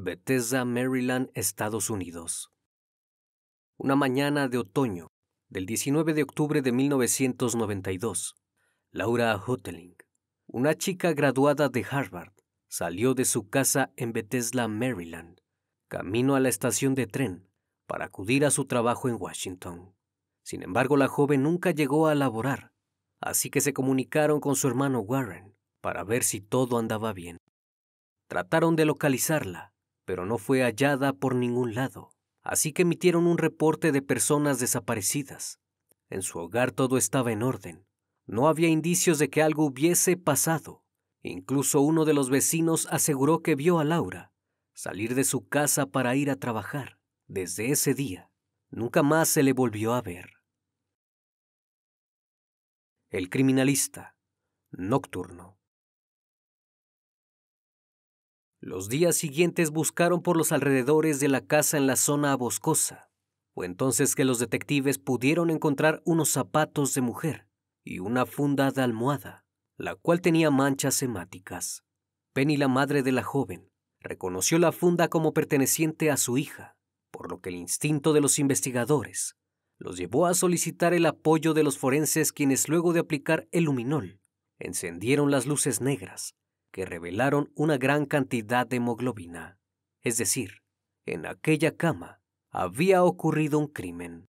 Bethesda, Maryland, Estados Unidos. Una mañana de otoño del 19 de octubre de 1992, Laura Hoteling, una chica graduada de Harvard, salió de su casa en Bethesda, Maryland, camino a la estación de tren para acudir a su trabajo en Washington. Sin embargo, la joven nunca llegó a laborar, así que se comunicaron con su hermano Warren para ver si todo andaba bien. Trataron de localizarla, pero no fue hallada por ningún lado, así que emitieron un reporte de personas desaparecidas. En su hogar todo estaba en orden. No había indicios de que algo hubiese pasado. Incluso uno de los vecinos aseguró que vio a Laura salir de su casa para ir a trabajar. Desde ese día, nunca más se le volvió a ver. El criminalista nocturno. Los días siguientes buscaron por los alrededores de la casa en la zona boscosa. Fue entonces que los detectives pudieron encontrar unos zapatos de mujer y una funda de almohada, la cual tenía manchas hemáticas. Penny, la madre de la joven, reconoció la funda como perteneciente a su hija, por lo que el instinto de los investigadores los llevó a solicitar el apoyo de los forenses quienes luego de aplicar el luminol encendieron las luces negras que revelaron una gran cantidad de hemoglobina. Es decir, en aquella cama había ocurrido un crimen.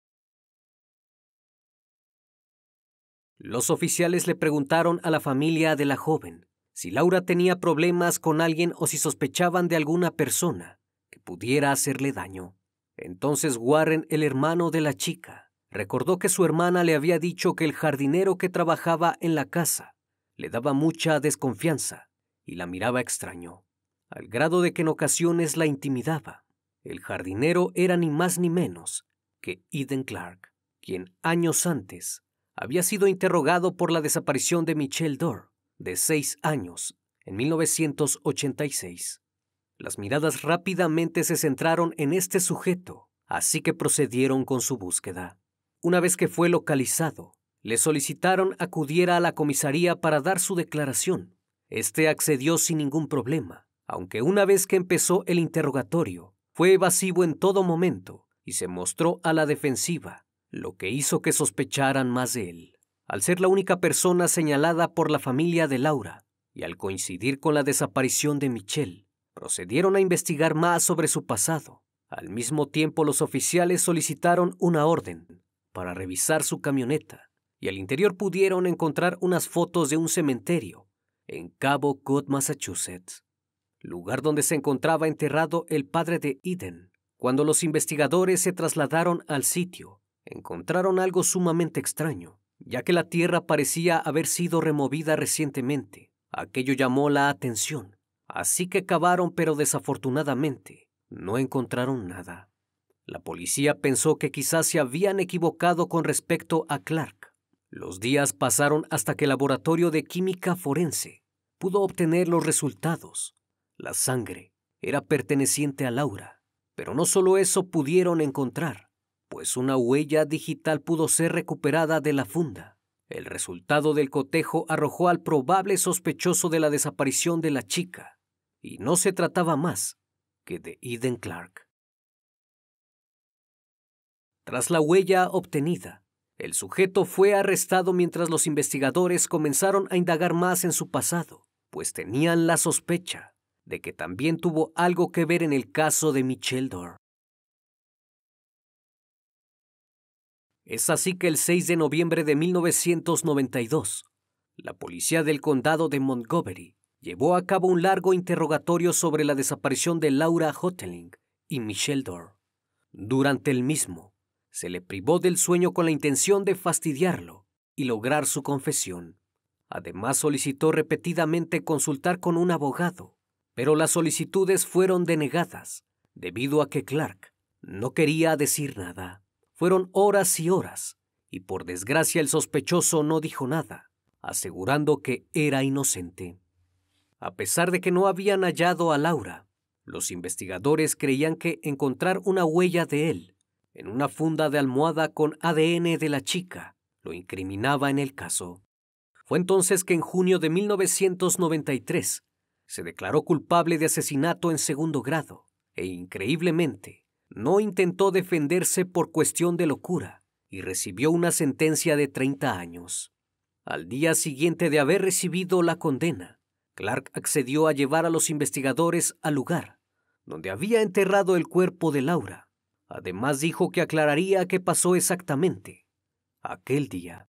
Los oficiales le preguntaron a la familia de la joven si Laura tenía problemas con alguien o si sospechaban de alguna persona que pudiera hacerle daño. Entonces Warren, el hermano de la chica, recordó que su hermana le había dicho que el jardinero que trabajaba en la casa le daba mucha desconfianza y la miraba extraño, al grado de que en ocasiones la intimidaba. El jardinero era ni más ni menos que Eden Clark, quien años antes había sido interrogado por la desaparición de Michelle Dorr, de seis años, en 1986. Las miradas rápidamente se centraron en este sujeto, así que procedieron con su búsqueda. Una vez que fue localizado, le solicitaron acudiera a la comisaría para dar su declaración. Este accedió sin ningún problema, aunque una vez que empezó el interrogatorio, fue evasivo en todo momento y se mostró a la defensiva, lo que hizo que sospecharan más de él. Al ser la única persona señalada por la familia de Laura y al coincidir con la desaparición de Michelle, procedieron a investigar más sobre su pasado. Al mismo tiempo, los oficiales solicitaron una orden para revisar su camioneta y al interior pudieron encontrar unas fotos de un cementerio en Cabo Cod, Massachusetts, lugar donde se encontraba enterrado el padre de Eden. Cuando los investigadores se trasladaron al sitio, encontraron algo sumamente extraño, ya que la tierra parecía haber sido removida recientemente. Aquello llamó la atención, así que cavaron, pero desafortunadamente no encontraron nada. La policía pensó que quizás se habían equivocado con respecto a Clark. Los días pasaron hasta que el laboratorio de química forense pudo obtener los resultados. La sangre era perteneciente a Laura, pero no solo eso pudieron encontrar, pues una huella digital pudo ser recuperada de la funda. El resultado del cotejo arrojó al probable sospechoso de la desaparición de la chica, y no se trataba más que de Eden Clark. Tras la huella obtenida, el sujeto fue arrestado mientras los investigadores comenzaron a indagar más en su pasado, pues tenían la sospecha de que también tuvo algo que ver en el caso de Michelle Dorr. Es así que el 6 de noviembre de 1992, la policía del condado de Montgomery llevó a cabo un largo interrogatorio sobre la desaparición de Laura Hoteling y Michelle Dorr. Durante el mismo, se le privó del sueño con la intención de fastidiarlo y lograr su confesión. Además solicitó repetidamente consultar con un abogado, pero las solicitudes fueron denegadas debido a que Clark no quería decir nada. Fueron horas y horas, y por desgracia el sospechoso no dijo nada, asegurando que era inocente. A pesar de que no habían hallado a Laura, los investigadores creían que encontrar una huella de él en una funda de almohada con ADN de la chica lo incriminaba en el caso. Fue entonces que en junio de 1993 se declaró culpable de asesinato en segundo grado e increíblemente no intentó defenderse por cuestión de locura y recibió una sentencia de 30 años. Al día siguiente de haber recibido la condena, Clark accedió a llevar a los investigadores al lugar donde había enterrado el cuerpo de Laura. Además dijo que aclararía qué pasó exactamente aquel día.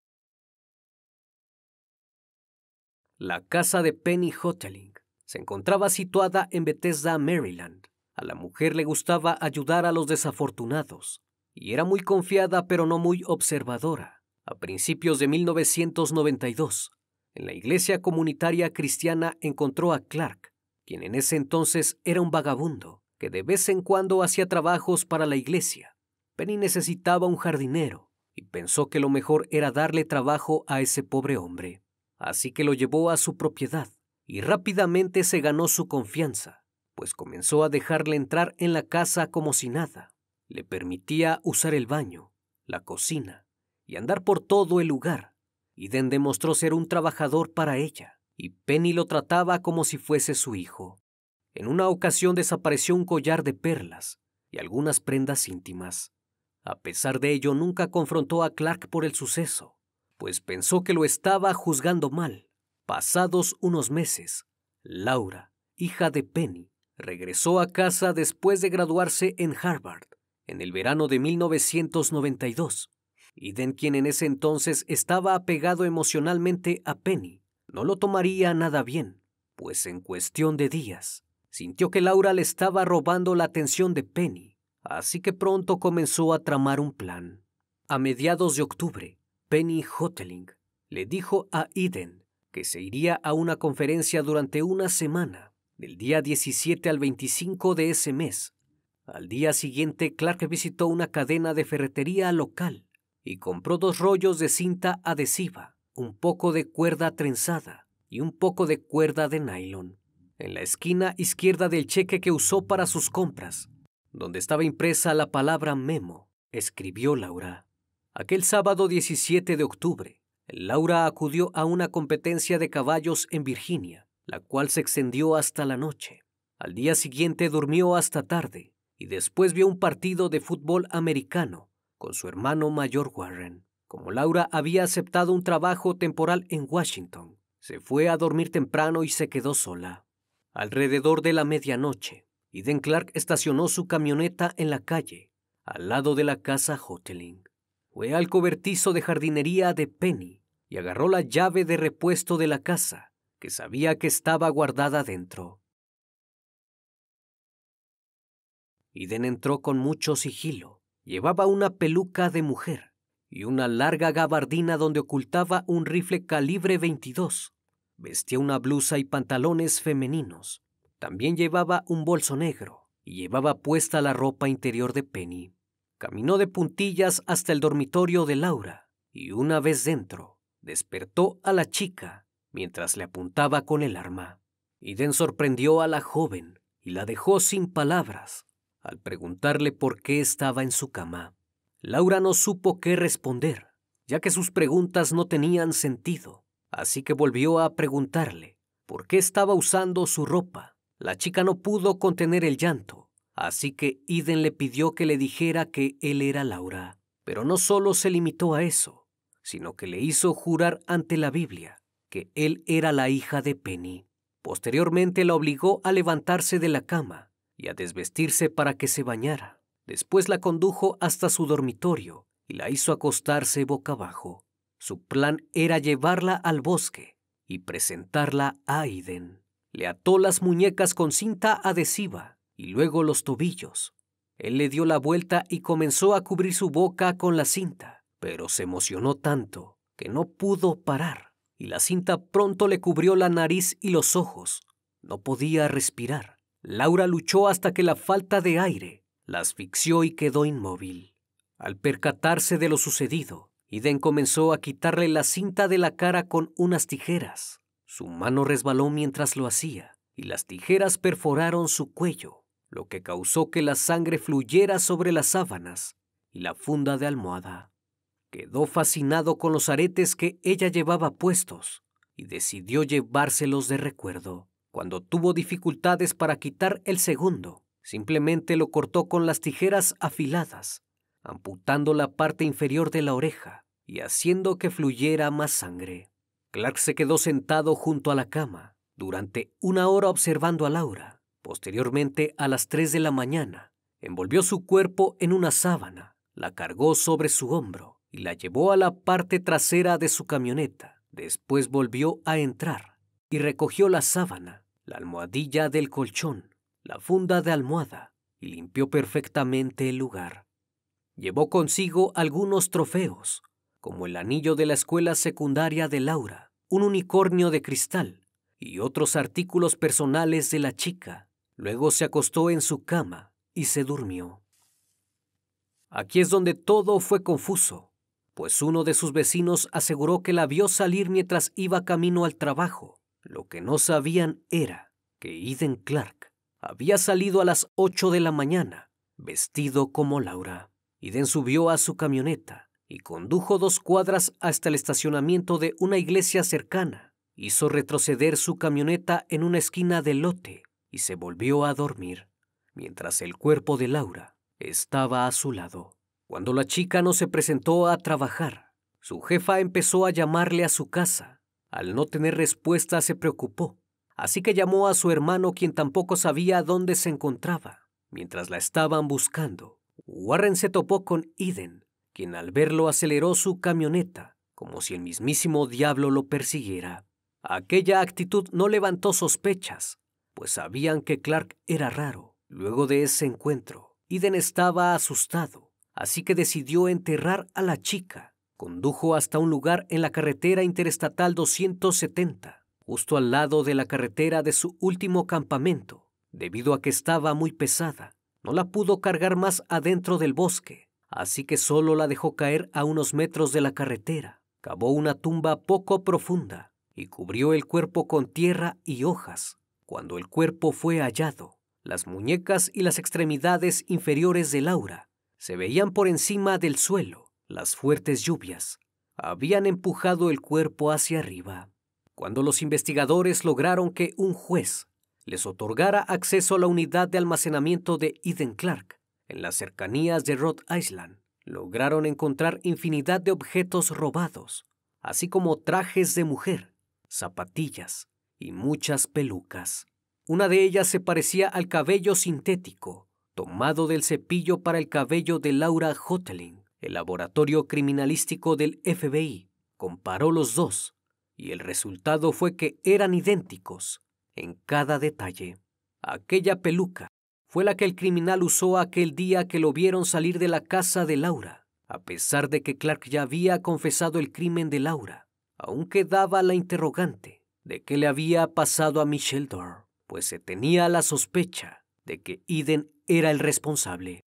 La casa de Penny Hoteling se encontraba situada en Bethesda, Maryland. A la mujer le gustaba ayudar a los desafortunados y era muy confiada pero no muy observadora. A principios de 1992, en la iglesia comunitaria cristiana encontró a Clark, quien en ese entonces era un vagabundo que de vez en cuando hacía trabajos para la iglesia. Penny necesitaba un jardinero y pensó que lo mejor era darle trabajo a ese pobre hombre. Así que lo llevó a su propiedad y rápidamente se ganó su confianza, pues comenzó a dejarle entrar en la casa como si nada. Le permitía usar el baño, la cocina y andar por todo el lugar. Iden demostró ser un trabajador para ella, y Penny lo trataba como si fuese su hijo. En una ocasión desapareció un collar de perlas y algunas prendas íntimas. A pesar de ello, nunca confrontó a Clark por el suceso pues pensó que lo estaba juzgando mal. Pasados unos meses, Laura, hija de Penny, regresó a casa después de graduarse en Harvard en el verano de 1992. Den, quien en ese entonces estaba apegado emocionalmente a Penny, no lo tomaría nada bien, pues en cuestión de días sintió que Laura le estaba robando la atención de Penny, así que pronto comenzó a tramar un plan. A mediados de octubre, Penny Hoteling le dijo a Eden que se iría a una conferencia durante una semana, del día 17 al 25 de ese mes. Al día siguiente, Clark visitó una cadena de ferretería local y compró dos rollos de cinta adhesiva, un poco de cuerda trenzada y un poco de cuerda de nylon. En la esquina izquierda del cheque que usó para sus compras, donde estaba impresa la palabra memo, escribió Laura. Aquel sábado 17 de octubre, Laura acudió a una competencia de caballos en Virginia, la cual se extendió hasta la noche. Al día siguiente durmió hasta tarde y después vio un partido de fútbol americano con su hermano mayor Warren. Como Laura había aceptado un trabajo temporal en Washington, se fue a dormir temprano y se quedó sola. Alrededor de la medianoche, Eden Clark estacionó su camioneta en la calle, al lado de la casa Hoteling. Fue al cobertizo de jardinería de Penny y agarró la llave de repuesto de la casa, que sabía que estaba guardada dentro. Iden entró con mucho sigilo. Llevaba una peluca de mujer y una larga gabardina donde ocultaba un rifle calibre 22. Vestía una blusa y pantalones femeninos. También llevaba un bolso negro y llevaba puesta la ropa interior de Penny. Caminó de puntillas hasta el dormitorio de Laura y una vez dentro, despertó a la chica mientras le apuntaba con el arma. Iden sorprendió a la joven y la dejó sin palabras al preguntarle por qué estaba en su cama. Laura no supo qué responder, ya que sus preguntas no tenían sentido, así que volvió a preguntarle por qué estaba usando su ropa. La chica no pudo contener el llanto Así que Iden le pidió que le dijera que él era Laura. Pero no solo se limitó a eso, sino que le hizo jurar ante la Biblia que él era la hija de Penny. Posteriormente la obligó a levantarse de la cama y a desvestirse para que se bañara. Después la condujo hasta su dormitorio y la hizo acostarse boca abajo. Su plan era llevarla al bosque y presentarla a Aiden. Le ató las muñecas con cinta adhesiva y luego los tobillos. Él le dio la vuelta y comenzó a cubrir su boca con la cinta, pero se emocionó tanto que no pudo parar y la cinta pronto le cubrió la nariz y los ojos. No podía respirar. Laura luchó hasta que la falta de aire la asfixió y quedó inmóvil. Al percatarse de lo sucedido, Iden comenzó a quitarle la cinta de la cara con unas tijeras. Su mano resbaló mientras lo hacía y las tijeras perforaron su cuello, lo que causó que la sangre fluyera sobre las sábanas y la funda de almohada. Quedó fascinado con los aretes que ella llevaba puestos y decidió llevárselos de recuerdo. Cuando tuvo dificultades para quitar el segundo, simplemente lo cortó con las tijeras afiladas amputando la parte inferior de la oreja y haciendo que fluyera más sangre. Clark se quedó sentado junto a la cama durante una hora observando a Laura. Posteriormente, a las tres de la mañana, envolvió su cuerpo en una sábana, la cargó sobre su hombro y la llevó a la parte trasera de su camioneta. Después volvió a entrar y recogió la sábana, la almohadilla del colchón, la funda de almohada y limpió perfectamente el lugar. Llevó consigo algunos trofeos, como el anillo de la escuela secundaria de Laura, un unicornio de cristal y otros artículos personales de la chica. Luego se acostó en su cama y se durmió. Aquí es donde todo fue confuso, pues uno de sus vecinos aseguró que la vio salir mientras iba camino al trabajo. Lo que no sabían era que Eden Clark había salido a las ocho de la mañana, vestido como Laura. Iden subió a su camioneta y condujo dos cuadras hasta el estacionamiento de una iglesia cercana. Hizo retroceder su camioneta en una esquina del lote y se volvió a dormir, mientras el cuerpo de Laura estaba a su lado. Cuando la chica no se presentó a trabajar, su jefa empezó a llamarle a su casa. Al no tener respuesta se preocupó, así que llamó a su hermano quien tampoco sabía dónde se encontraba. Mientras la estaban buscando, Warren se topó con Eden, quien al verlo aceleró su camioneta, como si el mismísimo diablo lo persiguiera. Aquella actitud no levantó sospechas, pues sabían que Clark era raro. Luego de ese encuentro, Eden estaba asustado, así que decidió enterrar a la chica. Condujo hasta un lugar en la carretera interestatal 270, justo al lado de la carretera de su último campamento, debido a que estaba muy pesada no la pudo cargar más adentro del bosque, así que solo la dejó caer a unos metros de la carretera. Cavó una tumba poco profunda y cubrió el cuerpo con tierra y hojas. Cuando el cuerpo fue hallado, las muñecas y las extremidades inferiores de Laura se veían por encima del suelo. Las fuertes lluvias habían empujado el cuerpo hacia arriba. Cuando los investigadores lograron que un juez les otorgara acceso a la unidad de almacenamiento de Eden Clark en las cercanías de Rhode Island. Lograron encontrar infinidad de objetos robados, así como trajes de mujer, zapatillas y muchas pelucas. Una de ellas se parecía al cabello sintético, tomado del cepillo para el cabello de Laura Hoteling. El laboratorio criminalístico del FBI comparó los dos y el resultado fue que eran idénticos en cada detalle. Aquella peluca fue la que el criminal usó aquel día que lo vieron salir de la casa de Laura. A pesar de que Clark ya había confesado el crimen de Laura, aún quedaba la interrogante de qué le había pasado a Michelle Dorr, pues se tenía la sospecha de que Eden era el responsable.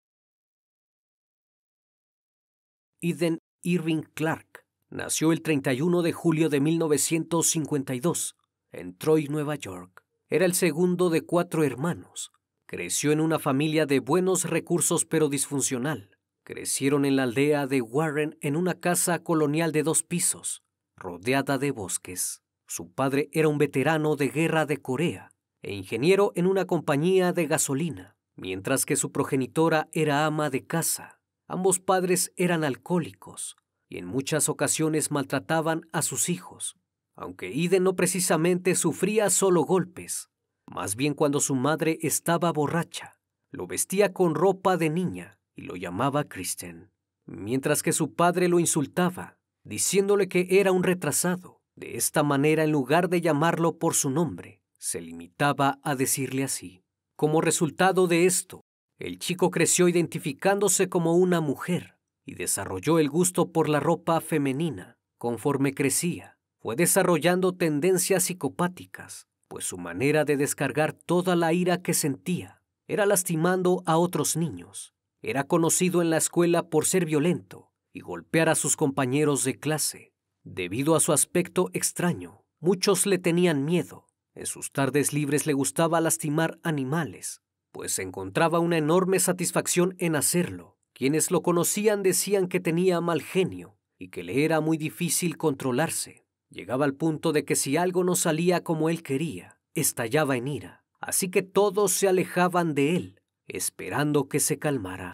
Eden Irving Clark nació el 31 de julio de 1952 en Troy, Nueva York. Era el segundo de cuatro hermanos. Creció en una familia de buenos recursos pero disfuncional. Crecieron en la aldea de Warren en una casa colonial de dos pisos, rodeada de bosques. Su padre era un veterano de guerra de Corea e ingeniero en una compañía de gasolina, mientras que su progenitora era ama de casa. Ambos padres eran alcohólicos y en muchas ocasiones maltrataban a sus hijos. Aunque Iden no precisamente sufría solo golpes, más bien cuando su madre estaba borracha, lo vestía con ropa de niña y lo llamaba Kristen. mientras que su padre lo insultaba, diciéndole que era un retrasado. De esta manera, en lugar de llamarlo por su nombre, se limitaba a decirle así. Como resultado de esto, el chico creció identificándose como una mujer y desarrolló el gusto por la ropa femenina. Conforme crecía, fue desarrollando tendencias psicopáticas, pues su manera de descargar toda la ira que sentía era lastimando a otros niños. Era conocido en la escuela por ser violento y golpear a sus compañeros de clase. Debido a su aspecto extraño, muchos le tenían miedo. En sus tardes libres le gustaba lastimar animales, pues encontraba una enorme satisfacción en hacerlo. Quienes lo conocían decían que tenía mal genio y que le era muy difícil controlarse. Llegaba al punto de que si algo no salía como él quería, estallaba en ira. Así que todos se alejaban de él, esperando que se calmara.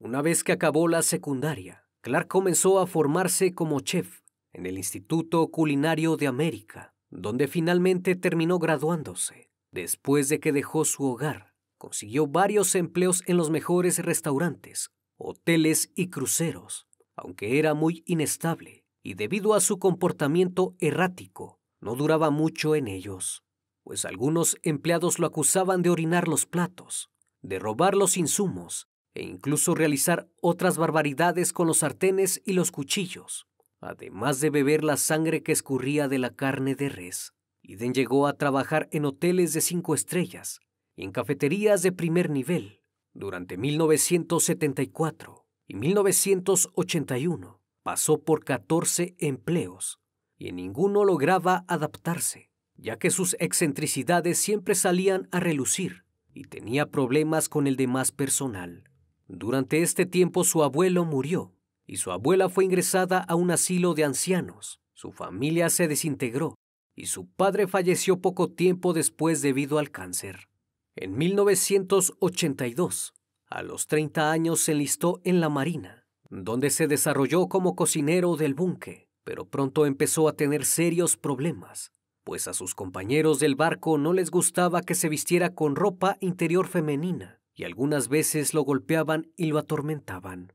Una vez que acabó la secundaria, Clark comenzó a formarse como chef en el Instituto Culinario de América, donde finalmente terminó graduándose. Después de que dejó su hogar, consiguió varios empleos en los mejores restaurantes, hoteles y cruceros, aunque era muy inestable y debido a su comportamiento errático, no duraba mucho en ellos, pues algunos empleados lo acusaban de orinar los platos, de robar los insumos e incluso realizar otras barbaridades con los sartenes y los cuchillos, además de beber la sangre que escurría de la carne de res. Iden llegó a trabajar en hoteles de cinco estrellas y en cafeterías de primer nivel durante 1974 y 1981. Pasó por 14 empleos y en ninguno lograba adaptarse, ya que sus excentricidades siempre salían a relucir y tenía problemas con el demás personal. Durante este tiempo su abuelo murió y su abuela fue ingresada a un asilo de ancianos. Su familia se desintegró y su padre falleció poco tiempo después debido al cáncer. En 1982, a los 30 años se enlistó en la Marina, donde se desarrolló como cocinero del buque, pero pronto empezó a tener serios problemas, pues a sus compañeros del barco no les gustaba que se vistiera con ropa interior femenina, y algunas veces lo golpeaban y lo atormentaban.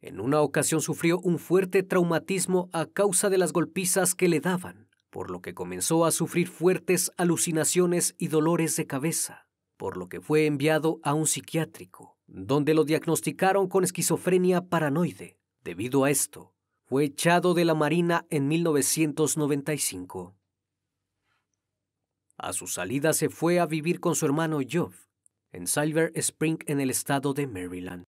En una ocasión sufrió un fuerte traumatismo a causa de las golpizas que le daban, por lo que comenzó a sufrir fuertes alucinaciones y dolores de cabeza por lo que fue enviado a un psiquiátrico, donde lo diagnosticaron con esquizofrenia paranoide. Debido a esto, fue echado de la Marina en 1995. A su salida se fue a vivir con su hermano Geoff en Silver Spring en el estado de Maryland,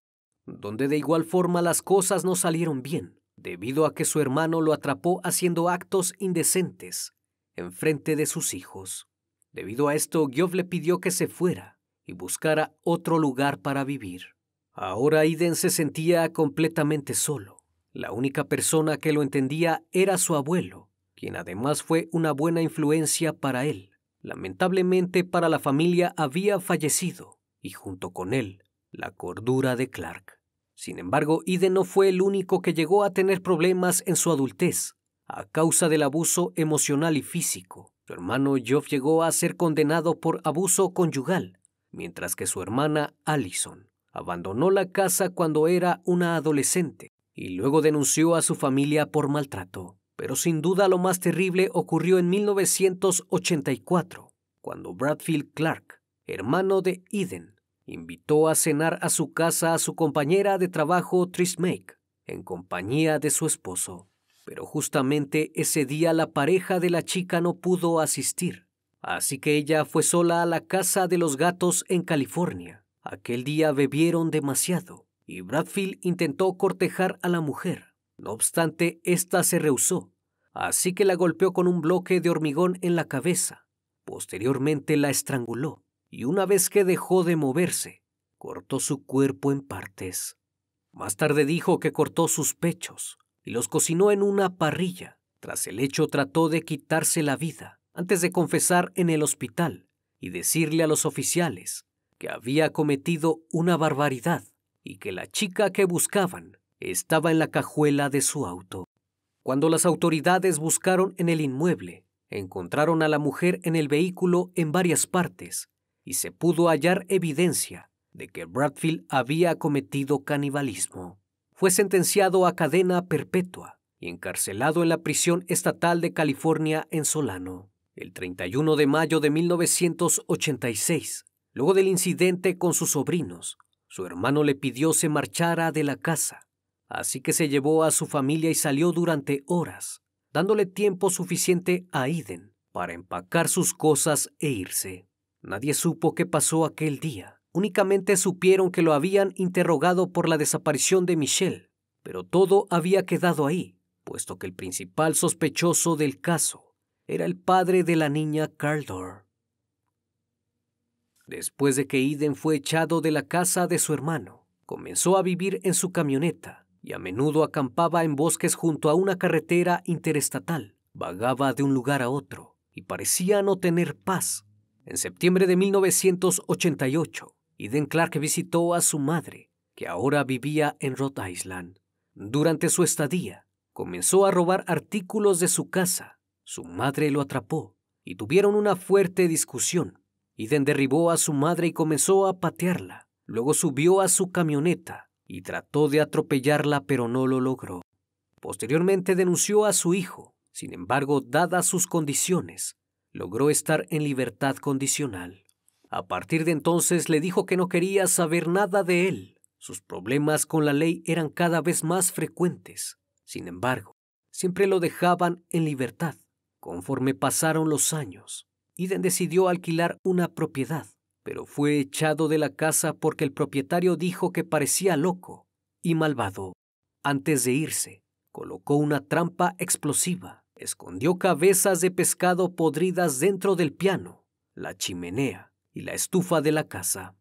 donde de igual forma las cosas no salieron bien, debido a que su hermano lo atrapó haciendo actos indecentes en frente de sus hijos. Debido a esto, Geoff le pidió que se fuera y buscara otro lugar para vivir. Ahora Iden se sentía completamente solo. La única persona que lo entendía era su abuelo, quien además fue una buena influencia para él. Lamentablemente para la familia había fallecido, y junto con él, la cordura de Clark. Sin embargo, Iden no fue el único que llegó a tener problemas en su adultez, a causa del abuso emocional y físico. Su hermano Geoff llegó a ser condenado por abuso conyugal, mientras que su hermana Allison abandonó la casa cuando era una adolescente y luego denunció a su familia por maltrato. Pero sin duda lo más terrible ocurrió en 1984, cuando Bradfield Clark, hermano de Eden, invitó a cenar a su casa a su compañera de trabajo Tris Make, en compañía de su esposo pero justamente ese día la pareja de la chica no pudo asistir, así que ella fue sola a la casa de los gatos en California. Aquel día bebieron demasiado y Bradfield intentó cortejar a la mujer. No obstante, ésta se rehusó, así que la golpeó con un bloque de hormigón en la cabeza. Posteriormente la estranguló y una vez que dejó de moverse, cortó su cuerpo en partes. Más tarde dijo que cortó sus pechos, y los cocinó en una parrilla. Tras el hecho trató de quitarse la vida antes de confesar en el hospital y decirle a los oficiales que había cometido una barbaridad y que la chica que buscaban estaba en la cajuela de su auto. Cuando las autoridades buscaron en el inmueble, encontraron a la mujer en el vehículo en varias partes y se pudo hallar evidencia de que Bradfield había cometido canibalismo. fue sentenciado a cadena perpetua y encarcelado en la prisión estatal de California en Solano. El 31 de mayo de 1986, luego del incidente con sus sobrinos, su hermano le pidió se marchara de la casa, así que se llevó a su familia y salió durante horas, dándole tiempo suficiente a Eden para empacar sus cosas e irse. Nadie supo qué pasó aquel día. Únicamente supieron que lo habían interrogado por la desaparición de Michelle, pero todo había quedado ahí, puesto que el principal sospechoso del caso era el padre de la niña Caldor. Después de que Eden fue echado de la casa de su hermano, comenzó a vivir en su camioneta y a menudo acampaba en bosques junto a una carretera interestatal. Vagaba de un lugar a otro y parecía no tener paz en septiembre de 1988, Eden Clark visitó a su madre, que ahora vivía en Rhode Island. Durante su estadía, comenzó a robar artículos de su casa. Su madre lo atrapó y tuvieron una fuerte discusión. Eden derribó a su madre y comenzó a patearla. Luego subió a su camioneta y trató de atropellarla, pero no lo logró. Posteriormente denunció a su hijo. Sin embargo, dadas sus condiciones, logró estar en libertad condicional. A partir de entonces le dijo que no quería saber nada de él. Sus problemas con la ley eran cada vez más frecuentes. Sin embargo, siempre lo dejaban en libertad. Conforme pasaron los años, Eden decidió alquilar una propiedad, pero fue echado de la casa porque el propietario dijo que parecía loco y malvado. Antes de irse, colocó una trampa explosiva escondió cabezas de pescado podridas dentro del piano, la chimenea y la estufa de la casa.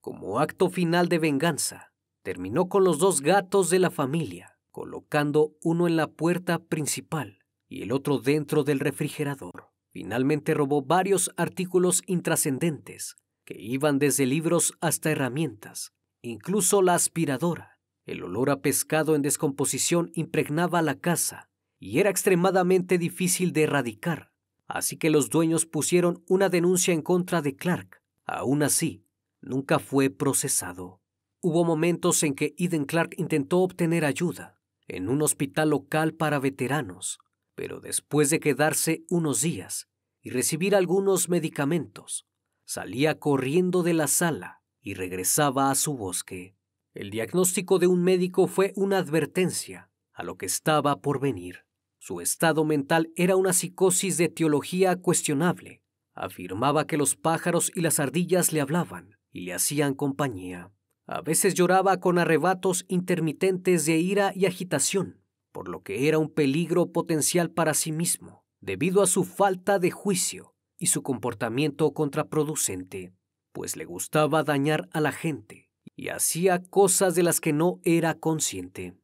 Como acto final de venganza, terminó con los dos gatos de la familia, colocando uno en la puerta principal y el otro dentro del refrigerador. Finalmente robó varios artículos intrascendentes que iban desde libros hasta herramientas, incluso la aspiradora. El olor a pescado en descomposición impregnaba la casa y era extremadamente difícil de erradicar, así que los dueños pusieron una denuncia en contra de Clark. Aún así, nunca fue procesado. Hubo momentos en que Eden Clark intentó obtener ayuda en un hospital local para veteranos, pero después de quedarse unos días y recibir algunos medicamentos, salía corriendo de la sala y regresaba a su bosque. El diagnóstico de un médico fue una advertencia a lo que estaba por venir. Su estado mental era una psicosis de teología cuestionable. Afirmaba que los pájaros y las ardillas le hablaban y le hacían compañía. A veces lloraba con arrebatos intermitentes de ira y agitación, por lo que era un peligro potencial para sí mismo, debido a su falta de juicio y su comportamiento contraproducente, pues le gustaba dañar a la gente y hacía cosas de las que no era consciente.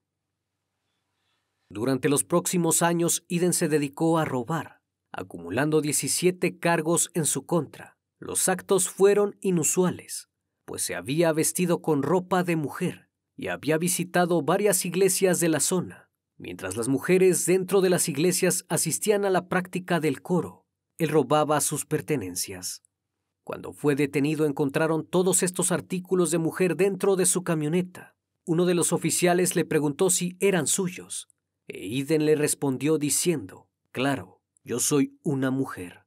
Durante los próximos años, Eden se dedicó a robar, acumulando 17 cargos en su contra. Los actos fueron inusuales, pues se había vestido con ropa de mujer y había visitado varias iglesias de la zona. Mientras las mujeres dentro de las iglesias asistían a la práctica del coro, él robaba sus pertenencias. Cuando fue detenido encontraron todos estos artículos de mujer dentro de su camioneta. Uno de los oficiales le preguntó si eran suyos, e Eden le respondió diciendo, Claro, yo soy una mujer.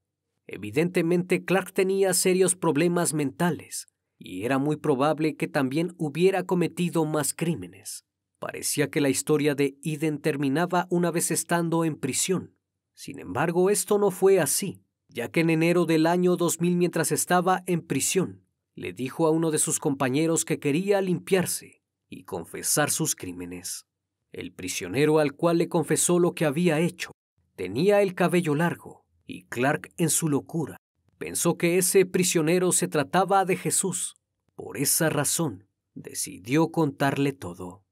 Evidentemente Clark tenía serios problemas mentales y era muy probable que también hubiera cometido más crímenes. Parecía que la historia de Eden terminaba una vez estando en prisión. Sin embargo, esto no fue así, ya que en enero del año 2000 mientras estaba en prisión, le dijo a uno de sus compañeros que quería limpiarse y confesar sus crímenes. El prisionero al cual le confesó lo que había hecho tenía el cabello largo y Clark en su locura pensó que ese prisionero se trataba de Jesús. Por esa razón decidió contarle todo.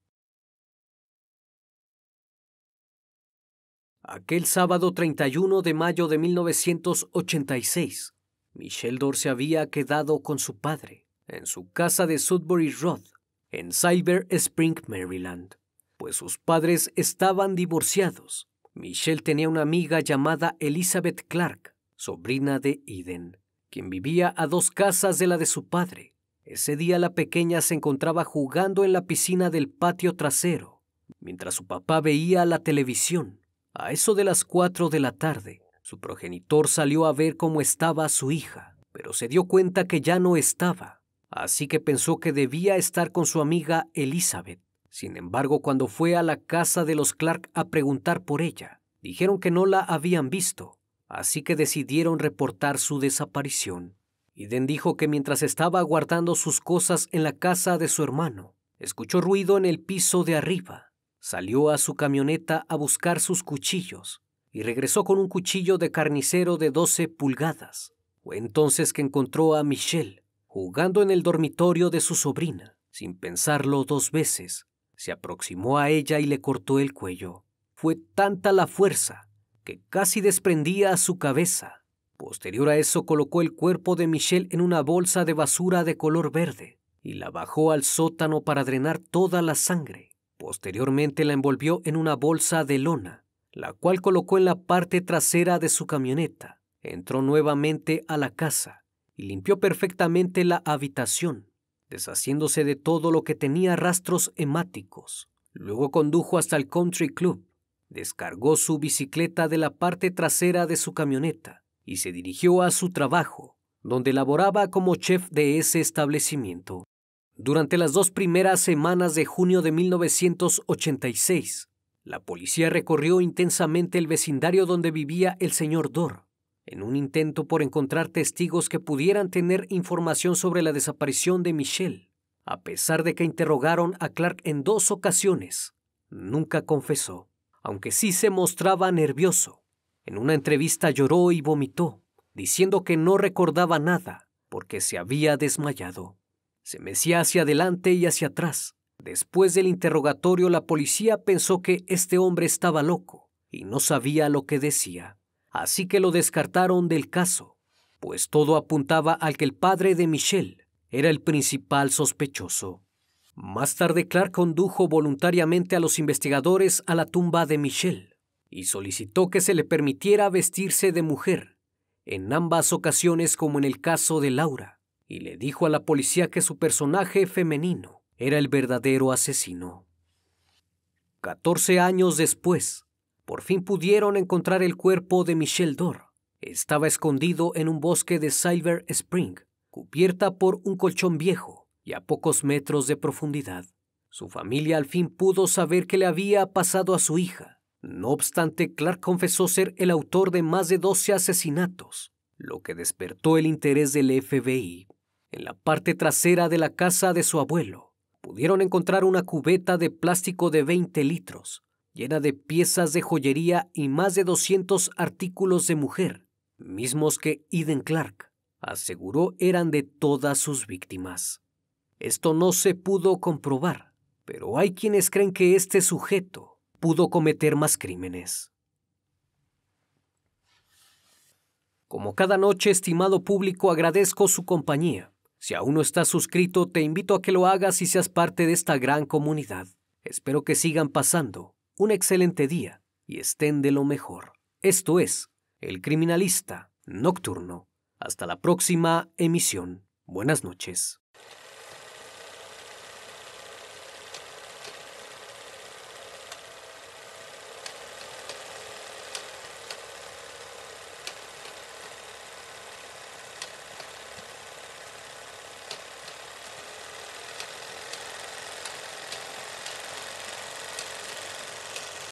Aquel sábado 31 de mayo de 1986, Michelle Dor se había quedado con su padre en su casa de Sudbury Road, en Silver Spring, Maryland pues sus padres estaban divorciados. Michelle tenía una amiga llamada Elizabeth Clark, sobrina de Eden, quien vivía a dos casas de la de su padre. Ese día la pequeña se encontraba jugando en la piscina del patio trasero mientras su papá veía la televisión. A eso de las cuatro de la tarde, su progenitor salió a ver cómo estaba su hija, pero se dio cuenta que ya no estaba, así que pensó que debía estar con su amiga Elizabeth. Sin embargo, cuando fue a la casa de los Clark a preguntar por ella, dijeron que no la habían visto, así que decidieron reportar su desaparición. Eden dijo que mientras estaba guardando sus cosas en la casa de su hermano, escuchó ruido en el piso de arriba Salió a su camioneta a buscar sus cuchillos y regresó con un cuchillo de carnicero de 12 pulgadas. Fue entonces que encontró a Michelle jugando en el dormitorio de su sobrina. Sin pensarlo dos veces, se aproximó a ella y le cortó el cuello. Fue tanta la fuerza que casi desprendía su cabeza. Posterior a eso colocó el cuerpo de Michelle en una bolsa de basura de color verde y la bajó al sótano para drenar toda la sangre. Posteriormente la envolvió en una bolsa de lona, la cual colocó en la parte trasera de su camioneta. Entró nuevamente a la casa y limpió perfectamente la habitación, deshaciéndose de todo lo que tenía rastros hemáticos. Luego condujo hasta el country club, descargó su bicicleta de la parte trasera de su camioneta y se dirigió a su trabajo, donde laboraba como chef de ese establecimiento. Durante las dos primeras semanas de junio de 1986, la policía recorrió intensamente el vecindario donde vivía el señor Dor, en un intento por encontrar testigos que pudieran tener información sobre la desaparición de Michelle. A pesar de que interrogaron a Clark en dos ocasiones, nunca confesó, aunque sí se mostraba nervioso. En una entrevista lloró y vomitó, diciendo que no recordaba nada porque se había desmayado. Se mecía hacia adelante y hacia atrás. Después del interrogatorio, la policía pensó que este hombre estaba loco y no sabía lo que decía. Así que lo descartaron del caso, pues todo apuntaba al que el padre de Michelle era el principal sospechoso. Más tarde, Clark condujo voluntariamente a los investigadores a la tumba de Michelle y solicitó que se le permitiera vestirse de mujer, en ambas ocasiones como en el caso de Laura y le dijo a la policía que su personaje femenino era el verdadero asesino. Catorce años después, por fin pudieron encontrar el cuerpo de Michelle Dor. Estaba escondido en un bosque de Silver Spring, cubierta por un colchón viejo y a pocos metros de profundidad. Su familia al fin pudo saber qué le había pasado a su hija. No obstante, Clark confesó ser el autor de más de 12 asesinatos, lo que despertó el interés del FBI. En la parte trasera de la casa de su abuelo pudieron encontrar una cubeta de plástico de 20 litros, llena de piezas de joyería y más de 200 artículos de mujer, mismos que Eden Clark aseguró eran de todas sus víctimas. Esto no se pudo comprobar, pero hay quienes creen que este sujeto pudo cometer más crímenes. Como cada noche, estimado público, agradezco su compañía. Si aún no estás suscrito, te invito a que lo hagas y seas parte de esta gran comunidad. Espero que sigan pasando un excelente día y estén de lo mejor. Esto es El Criminalista Nocturno. Hasta la próxima emisión. Buenas noches.